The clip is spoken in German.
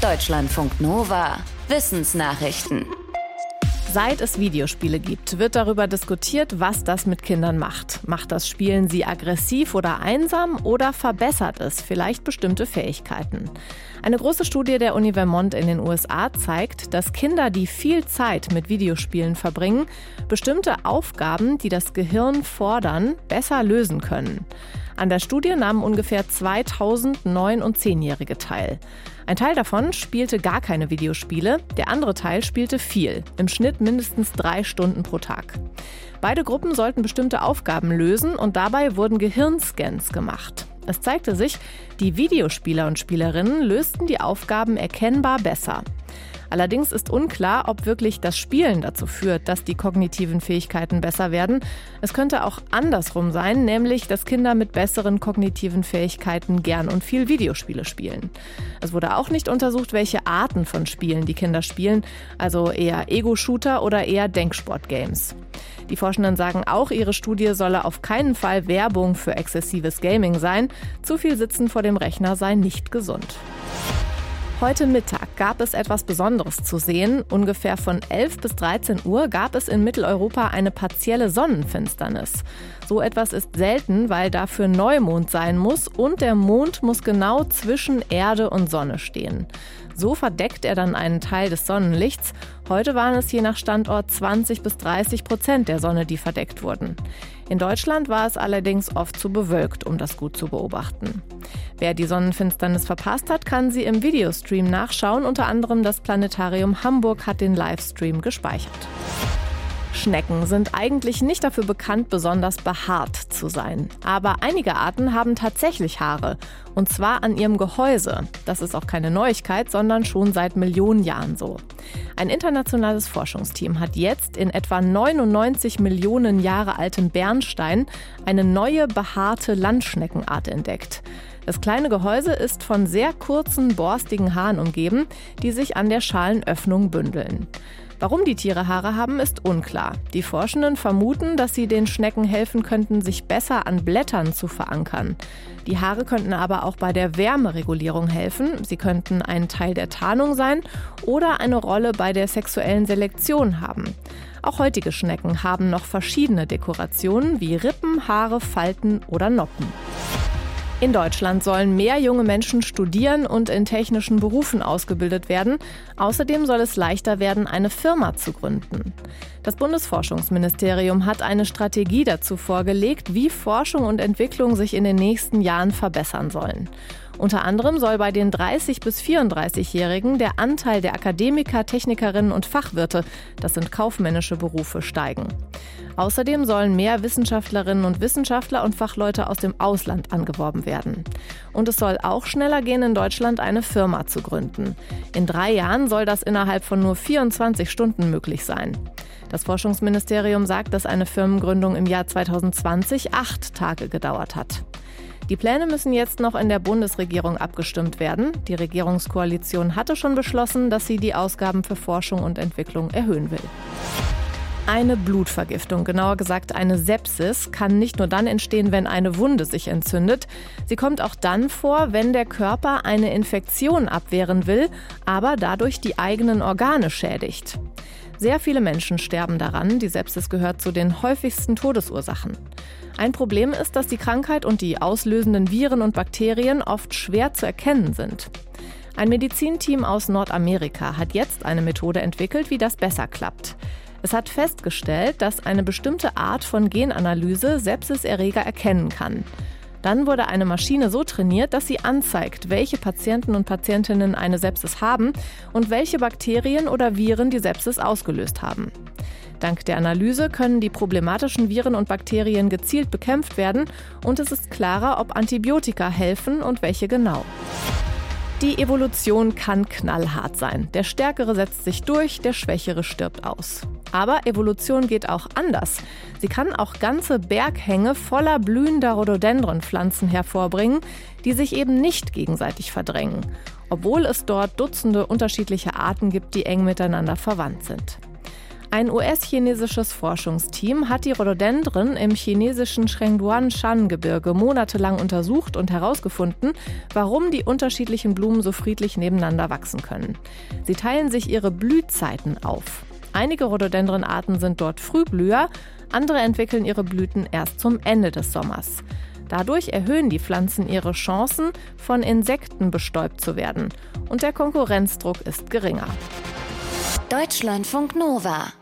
Deutschlandfunk Nova. Wissensnachrichten. Seit es Videospiele gibt, wird darüber diskutiert, was das mit Kindern macht. Macht das Spielen sie aggressiv oder einsam oder verbessert es vielleicht bestimmte Fähigkeiten? Eine große Studie der Uni Vermont in den USA zeigt, dass Kinder, die viel Zeit mit Videospielen verbringen, bestimmte Aufgaben, die das Gehirn fordern, besser lösen können. An der Studie nahmen ungefähr 2000 9- und 10-Jährige teil. Ein Teil davon spielte gar keine Videospiele, der andere Teil spielte viel, im Schnitt mindestens drei Stunden pro Tag. Beide Gruppen sollten bestimmte Aufgaben lösen und dabei wurden Gehirnscans gemacht. Es zeigte sich, die Videospieler und Spielerinnen lösten die Aufgaben erkennbar besser. Allerdings ist unklar, ob wirklich das Spielen dazu führt, dass die kognitiven Fähigkeiten besser werden. Es könnte auch andersrum sein, nämlich dass Kinder mit besseren kognitiven Fähigkeiten gern und viel Videospiele spielen. Es wurde auch nicht untersucht, welche Arten von Spielen die Kinder spielen, also eher Ego-Shooter oder eher Denksport-Games. Die Forschenden sagen auch, ihre Studie solle auf keinen Fall Werbung für exzessives Gaming sein. Zu viel Sitzen vor dem Rechner sei nicht gesund. Heute Mittag gab es etwas Besonderes zu sehen. Ungefähr von 11 bis 13 Uhr gab es in Mitteleuropa eine partielle Sonnenfinsternis. So etwas ist selten, weil dafür Neumond sein muss und der Mond muss genau zwischen Erde und Sonne stehen. So verdeckt er dann einen Teil des Sonnenlichts. Heute waren es je nach Standort 20 bis 30 Prozent der Sonne, die verdeckt wurden. In Deutschland war es allerdings oft zu bewölkt, um das gut zu beobachten. Wer die Sonnenfinsternis verpasst hat, kann sie im Videostream nachschauen. Unter anderem das Planetarium Hamburg hat den Livestream gespeichert. Schnecken sind eigentlich nicht dafür bekannt, besonders behaart zu sein. Aber einige Arten haben tatsächlich Haare. Und zwar an ihrem Gehäuse. Das ist auch keine Neuigkeit, sondern schon seit Millionen Jahren so. Ein internationales Forschungsteam hat jetzt in etwa 99 Millionen Jahre altem Bernstein eine neue behaarte Landschneckenart entdeckt. Das kleine Gehäuse ist von sehr kurzen, borstigen Haaren umgeben, die sich an der Schalenöffnung bündeln. Warum die Tiere Haare haben, ist unklar. Die Forschenden vermuten, dass sie den Schnecken helfen könnten, sich besser an Blättern zu verankern. Die Haare könnten aber auch bei der Wärmeregulierung helfen. Sie könnten ein Teil der Tarnung sein oder eine Rolle bei der sexuellen Selektion haben. Auch heutige Schnecken haben noch verschiedene Dekorationen wie Rippen, Haare, Falten oder Noppen. In Deutschland sollen mehr junge Menschen studieren und in technischen Berufen ausgebildet werden. Außerdem soll es leichter werden, eine Firma zu gründen. Das Bundesforschungsministerium hat eine Strategie dazu vorgelegt, wie Forschung und Entwicklung sich in den nächsten Jahren verbessern sollen. Unter anderem soll bei den 30 bis 34-Jährigen der Anteil der Akademiker, Technikerinnen und Fachwirte, das sind kaufmännische Berufe, steigen. Außerdem sollen mehr Wissenschaftlerinnen und Wissenschaftler und Fachleute aus dem Ausland angeworben werden. Und es soll auch schneller gehen, in Deutschland eine Firma zu gründen. In drei Jahren soll das innerhalb von nur 24 Stunden möglich sein. Das Forschungsministerium sagt, dass eine Firmengründung im Jahr 2020 acht Tage gedauert hat. Die Pläne müssen jetzt noch in der Bundesregierung abgestimmt werden. Die Regierungskoalition hatte schon beschlossen, dass sie die Ausgaben für Forschung und Entwicklung erhöhen will. Eine Blutvergiftung, genauer gesagt eine Sepsis, kann nicht nur dann entstehen, wenn eine Wunde sich entzündet. Sie kommt auch dann vor, wenn der Körper eine Infektion abwehren will, aber dadurch die eigenen Organe schädigt. Sehr viele Menschen sterben daran. Die Sepsis gehört zu den häufigsten Todesursachen. Ein Problem ist, dass die Krankheit und die auslösenden Viren und Bakterien oft schwer zu erkennen sind. Ein Medizinteam aus Nordamerika hat jetzt eine Methode entwickelt, wie das besser klappt. Es hat festgestellt, dass eine bestimmte Art von Genanalyse Sepsiserreger erkennen kann. Dann wurde eine Maschine so trainiert, dass sie anzeigt, welche Patienten und Patientinnen eine Sepsis haben und welche Bakterien oder Viren die Sepsis ausgelöst haben. Dank der Analyse können die problematischen Viren und Bakterien gezielt bekämpft werden und es ist klarer, ob Antibiotika helfen und welche genau. Die Evolution kann knallhart sein. Der Stärkere setzt sich durch, der Schwächere stirbt aus. Aber Evolution geht auch anders. Sie kann auch ganze Berghänge voller blühender Rhododendronpflanzen hervorbringen, die sich eben nicht gegenseitig verdrängen, obwohl es dort Dutzende unterschiedliche Arten gibt, die eng miteinander verwandt sind. Ein US-chinesisches Forschungsteam hat die Rhododendren im chinesischen Shengduan-Shan-Gebirge monatelang untersucht und herausgefunden, warum die unterschiedlichen Blumen so friedlich nebeneinander wachsen können. Sie teilen sich ihre Blühzeiten auf. Einige Rhododendrenarten sind dort Frühblüher, andere entwickeln ihre Blüten erst zum Ende des Sommers. Dadurch erhöhen die Pflanzen ihre Chancen, von Insekten bestäubt zu werden. Und der Konkurrenzdruck ist geringer. Deutschlandfunk Nova